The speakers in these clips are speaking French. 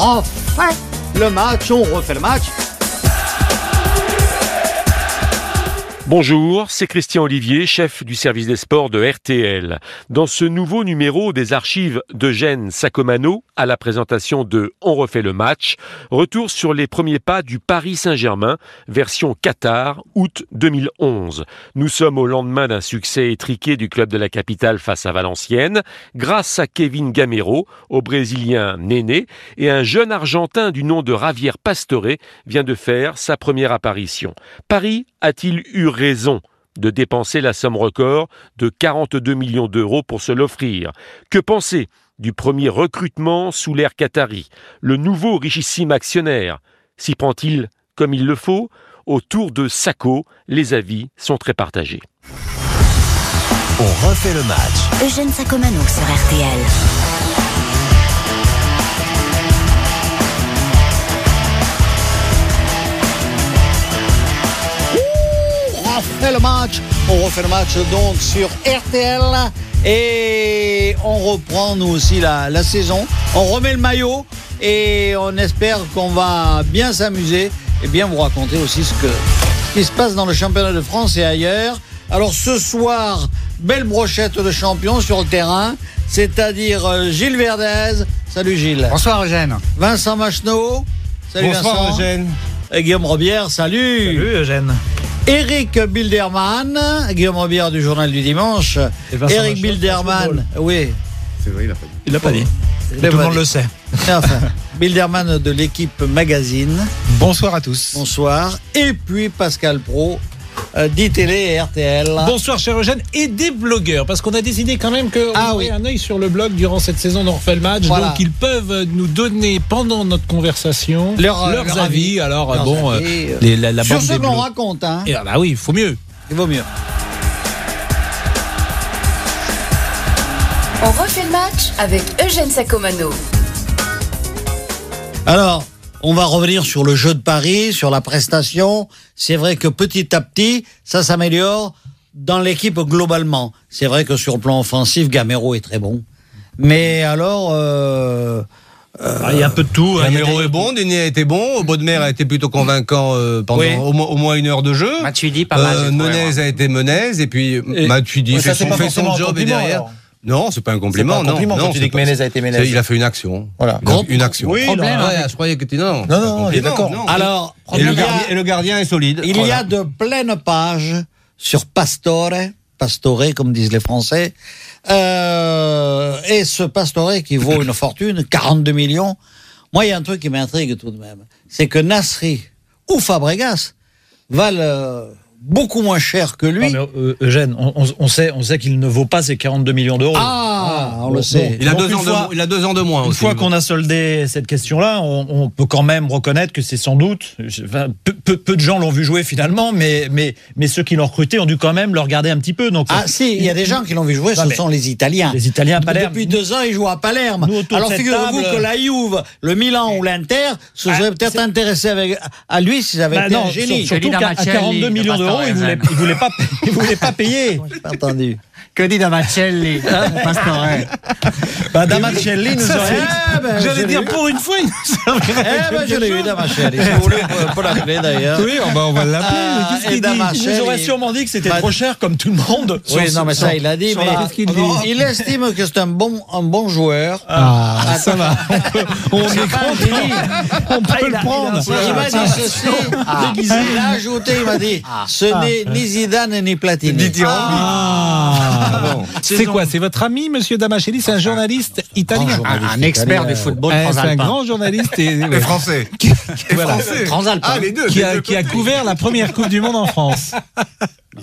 refait le match, on refait le match. Bonjour, c'est Christian Olivier, chef du service des sports de RTL. Dans ce nouveau numéro des archives d'Eugène Sacomano, à la présentation de On refait le match, retour sur les premiers pas du Paris Saint-Germain, version Qatar, août 2011. Nous sommes au lendemain d'un succès étriqué du club de la capitale face à Valenciennes, grâce à Kevin Gamero, au Brésilien Néné, et un jeune Argentin du nom de Javier Pastore vient de faire sa première apparition. Paris a-t-il eu raison de dépenser la somme record de 42 millions d'euros pour se l'offrir? Que penser? Du premier recrutement sous l'ère qatari Le nouveau richissime actionnaire s'y prend-il comme il le faut? Autour de Sacco, les avis sont très partagés. On refait le match. Eugène Sacomano sur RTL. On refait le match, on refait le match donc sur RTL et on reprend nous aussi la, la saison. On remet le maillot et on espère qu'on va bien s'amuser et bien vous raconter aussi ce, que, ce qui se passe dans le championnat de France et ailleurs. Alors ce soir, belle brochette de champions sur le terrain, c'est-à-dire euh, Gilles Verdez. Salut Gilles. Bonsoir Eugène. Vincent Macheneau. Salut Bonsoir Vincent. Eugène. Et Guillaume Robière, salut. Salut Eugène. Eric Bilderman, Guillaume Robière du journal du dimanche. Eric Bilderman, oui. C'est vrai, il a pas dit. Il l'a pas dit. Tout le monde dit. le sait. Enfin, Bilderman de l'équipe Magazine. Bonsoir à tous. Bonsoir. Et puis Pascal Pro, euh, d'ITélé et RTL. Bonsoir cher Eugène et des blogueurs parce qu'on a décidé quand même qu'on Ah oui. un œil sur le blog durant cette saison d'On refait le match Voilà. donc ils peuvent nous donner pendant notre conversation Leur- leurs leur avis avis. alors Leurs bon avis, euh, euh, les- la, la Sur ce des que l'on blo- raconte, hein, Et, ah bah oui il faut mieux il vaut mieux. On refait le match avec Eugène Sacomano. Alors, on va revenir sur le jeu de Paris, sur la prestation. C'est vrai que petit à petit, ça s'améliore dans l'équipe globalement. C'est vrai que sur le plan offensif, Gamero est très bon. Mais alors, euh, Ah, Il y a un peu de tout. hein. Gamero est bon, Denis a été bon, Baudemer a été plutôt convaincant euh, pendant Oui. au, moins, au moins une heure de jeu. Matuidi, pas mal. Euh, Menez moi. a été Menez et puis Et- Matuidi fait, son, fait son job et derrière. alors. Non, c'est pas un compliment. pas un non, compliment non, quand tu dis que a été c'est- Il a fait une action. Voilà. Une- Une action. Oui, non, Ouais, ouais. je croyais que tu non. Non, non, il est d'accord. alors, Et le, gardien, et le gardien est solide. Il y a de pleines pages sur Pastore, Pastore comme disent les Français, Euh, et ce Pastore qui vaut une fortune, 42 millions. Moi, il y a un truc qui m'intrigue tout de même, c'est que Nasri ou Fabregas valent euh, beaucoup moins cher que lui. Non, mais, euh, Eugène, on, on- on sait, on sait qu'il ne vaut pas ces 42 millions d'euros. Ah, on bon, le sait. Il a, Donc, deux ans fois- de, il a deux ans de moins Une aussi. fois qu'on a soldé cette question-là, on, on peut quand même reconnaître que c'est sans doute, enfin, peu, peu- peu de gens l'ont vu jouer finalement, mais, mais, mais ceux qui l'ont recruté ont dû quand même le regarder un petit peu. Donc, Ah si, il y a des gens qui l'ont vu jouer, ce sont les Italiens. les Italiens à Palerme. Depuis deux ans, ils jouent à Palerme. Nous, Alors figurez-vous que la Juve, le Milan ou l'Inter se Ah, seraient peut-être intéressés avec, à lui s'ils avaient Bah été non, un génie. sur- surtout qu'à à 42 millions d'euros, ils voulaient, ils voulaient pas, ils voulaient pas payer. J'ai pas entendu. Que dit Damacelli Pastore? Bah, Damacelli nous aurait. Eh ben, je j'allais l'ai dire pour une fois il nous Eh ben, je l'ai eu. Damachel. Si vous voulez, on peut l'appeler d'ailleurs. oui on va, on va l'appeler Ah, et nous auraient sûrement dit que c'était Bah, trop cher, comme tout le monde. Oui, Sur- non, mais ça, sur- il a dit. Mais la- qu'il dit? il estime que c'est un bon, un bon joueur. ah ça va on est pas un content génie. on peut le prendre Il m'a dit ceci. Il a ajouté, il m'a dit, ce n'est ni Zidane ni Platini. Ah. C'est quoi C'est votre ami, Monsieur Damachelli C'est un journaliste italien. journaliste Un expert italien. du football Eh, c'est un grand journaliste et, Français. voilà, Transalpin. Ah, les deux. qui, a, deux qui a côtés. couvert la première Coupe du Monde en France.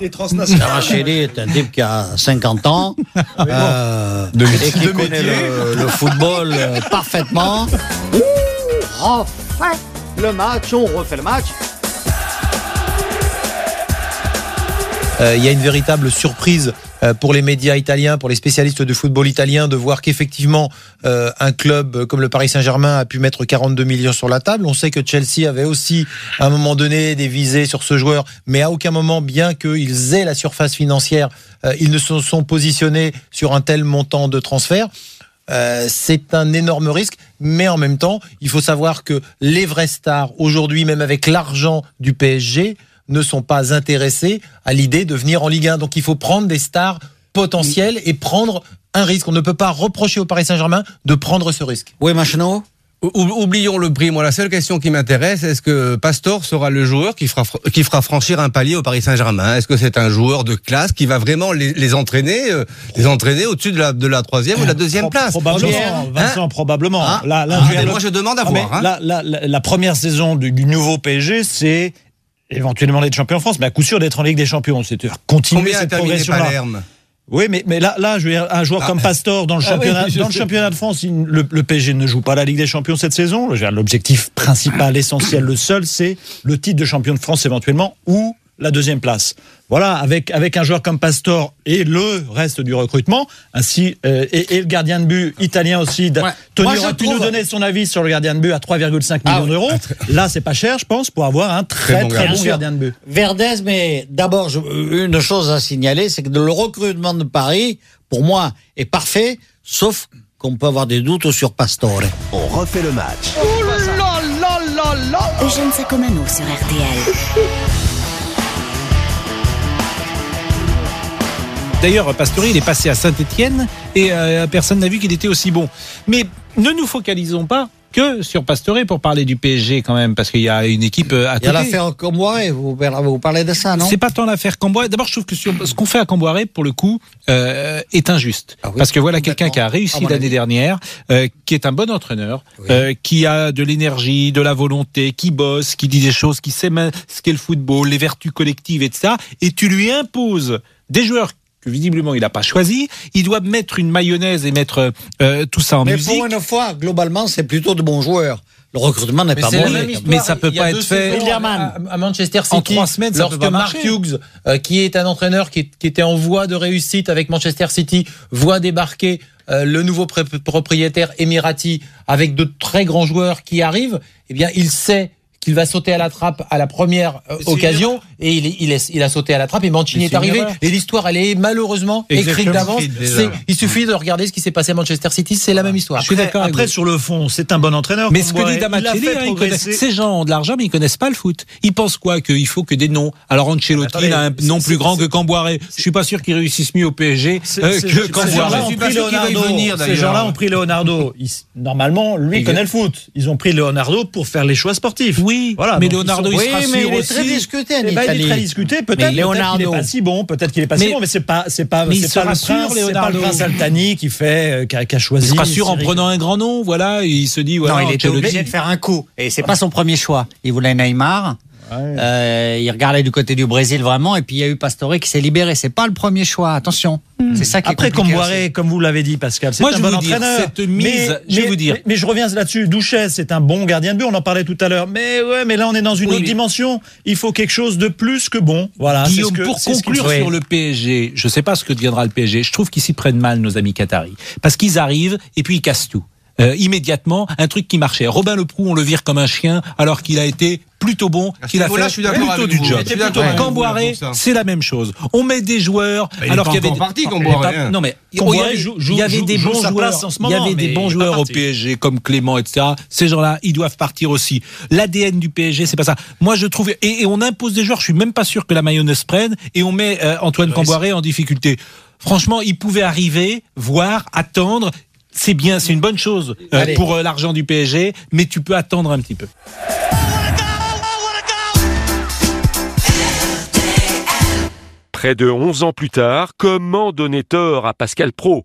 Damacheli est un type qui a 50 ans euh, et qui connaît le, le football euh, parfaitement. On refait le match, on refait le match. Il y a une véritable surprise euh, pour les médias italiens, pour les spécialistes de football italien, de voir qu'effectivement euh, un club comme le Paris Saint-Germain a pu mettre 42 millions sur la table. On sait que Chelsea avait aussi à un moment donné des visées sur ce joueur, mais à aucun moment, bien qu'ils aient la surface financière, euh, ils ne se sont positionnés sur un tel montant de transfert. Euh, c'est un énorme risque Mais en même temps, il faut savoir que les vrais stars, aujourd'hui, même avec l'argent du PSG, ne sont pas intéressés à l'idée de venir en Ligue 1. Donc il faut prendre des stars potentielles et prendre un risque. On ne peut pas reprocher au Paris Saint-Germain de prendre ce risque. Oui, Machino Oublions le prix. Moi, la seule question qui m'intéresse, est-ce que Pastor sera le joueur qui fera, qui fera franchir un palier au Paris Saint-Germain? Est-ce que c'est un joueur de classe qui va vraiment les, les entraîner, euh, les entraîner au-dessus de la, de la troisième ou de la deuxième Pro- place? Probablement, Vincent, Hein? Probablement. Ah, là, là, ah, je moi, je demande à Ah, voir, hein. la, la première saison du, du nouveau PSG, c'est éventuellement d'être champion en France, mais à coup sûr d'être en Ligue des Champions. C'est continuer Combien cette progression-là. Oui, mais, mais là, là, je veux dire, un joueur comme Pastor dans le Ah championnat, dans le championnat de France, il- le, le PSG ne joue pas la Ligue des Champions cette saison. L'objectif principal, essentiel, le seul, c'est le titre de champion de France éventuellement ou la deuxième place. Voilà, avec avec un joueur comme Pastor et le reste du recrutement, ainsi euh, et, et le gardien de but italien aussi. Ouais. Tony Moi, je aurait pu trouve- nous donner son avis sur le gardien de but à 3,5 Ah millions d'euros. Là, c'est pas cher, je pense, pour avoir un très bon très, gardien. bon gardien de but. Verdez, mais d'abord, une chose à signaler, c'est que le recrutement de Paris, pour moi, est parfait, sauf qu'on peut avoir des doutes sur Pastore. On refait le match. Eugène Sacomano sur RTL. D'ailleurs, Pastore, il est passé à Saint-Etienne et euh, personne n'a vu qu'il était aussi bon. Mais ne nous focalisons pas que sur Pastore pour parler du PSG quand même, parce qu'il y a une équipe euh, à Il y a l'affaire Comboiré, vous, vous parlez de ça, non? C'est pas tant l'affaire Camboire. D'abord, je trouve que sur, ce qu'on fait à Camboire, pour le coup, euh, est injuste. Ah oui, Parce que voilà quelqu'un qui a réussi l'année dernière, euh, qui est un bon entraîneur, euh, qui a de l'énergie, de la volonté, qui bosse, qui dit des choses, qui sait ce qu'est le football, les vertus collectives, etc. Et tu lui imposes des joueurs que visiblement il n'a pas choisi. Il doit mettre une mayonnaise et mettre euh, tout ça en Mais musique. pour une fois, globalement, c'est plutôt de bons joueurs. Le recrutement n'est pas mauvais. histoire. Mais ça peut Il y a pas être fait. À, à Manchester City. En trois semaines, ça peut lorsque pas Mark marcher. Hughes, euh, qui est un entraîneur qui, est- qui était en voie de réussite avec Manchester City, voit débarquer euh, le nouveau propriétaire émirati avec de très grands joueurs qui arrivent. Eh bien, il sait qu'il va sauter à la trappe à la première euh, occasion et il, est- il, est- il a sauté à la trappe et Mancini est une arrivé et l'histoire elle est malheureusement écrite Exactement. d'avance Écrite il suffit de regarder ce qui s'est passé à Manchester City c'est la même histoire Je suis d'accord Après, sur le fond, c'est un bon entraîneur. Mais ce que dit fait hein, ces gens ont de l'argent, mais ils connaissent pas le foot. Ils pensent quoi Qu'il faut que des noms. Alors Ancelotti, il a un nom plus grand que Camboiré. Je suis pas sûr qu'il réussisse mieux au PSG euh, que Camboiré. Ces gens-là ont pris Leonardo. Normalement, lui connaît le foot. Ils ont pris Leonardo pour faire les choix sportifs. Oui, Voilà, mais Leonardo, sont- il Oui, mais sûr il est aussi. très discuté en Eh ben, il est très discuté. Peut-être Mais peut-être qu'il Leonardo. est pas si bon. Peut-être qu'il est pas si Mais- bon. Mais c'est pas, c'est pas, c'est pas c'est pas le Leonardo. prince Altani qui fait, euh, qui a, qui a choisi. Il sera sûr en prenant un grand nom, voilà, il se dit, voilà, non, il était obligé de faire un coup. Et c'est pas son premier choix. Il voulait Neymar. Ouais. Euh, il regardait du côté du Brésil vraiment. Et puis il y a eu Pastore qui s'est libéré. C'est pas le premier choix. Attention. C'est ça qui est Après, Comboiré, comme vous l'avez dit, Pascal, c'est Moi, un je bon vous dire, entraîneur. cette mise, je vais vous dire. Mais, mais je reviens là-dessus. Douchet, c'est un bon gardien de but. On en parlait tout à l'heure. Mais ouais, mais là, on est dans une Oui, autre mais- dimension. Il faut quelque chose de plus que bon. Voilà. c'est Guillaume, ce que- pour conclure sur le PSG, je sais pas ce que deviendra le PSG. Je trouve qu'ils s'y prennent mal, nos amis qataris. Parce qu'ils arrivent et puis ils cassent tout. Euh, immédiatement, un truc qui marchait. Robin Leproux, on le vire comme un chien, alors qu'il a été plutôt bon, qu'il a fait je suis d'accord plutôt avec du vous. job. Camboiré, c'est la même chose. On met des joueurs, alors qu'il y avait des- parti, Camboiré, pas- hein. Non mais il y avait- des bons joueurs. Il y avait des bons joueurs au. PSG comme Clément, etc. Ces gens-là, ils doivent partir aussi. L'ADN du PSG, c'est pas ça. Moi, je trouve et, et on impose des joueurs. Je suis même pas sûr que la mayonnaise prenne et on met euh, Antoine Camboiré en difficulté. Franchement, il pouvait arriver, voir, attendre. C'est bien, c'est une bonne chose euh, pour euh, l'argent du PSG, mais tu peux attendre un petit peu. Près de 11 ans plus tard, comment donner tort à Pascal Pro?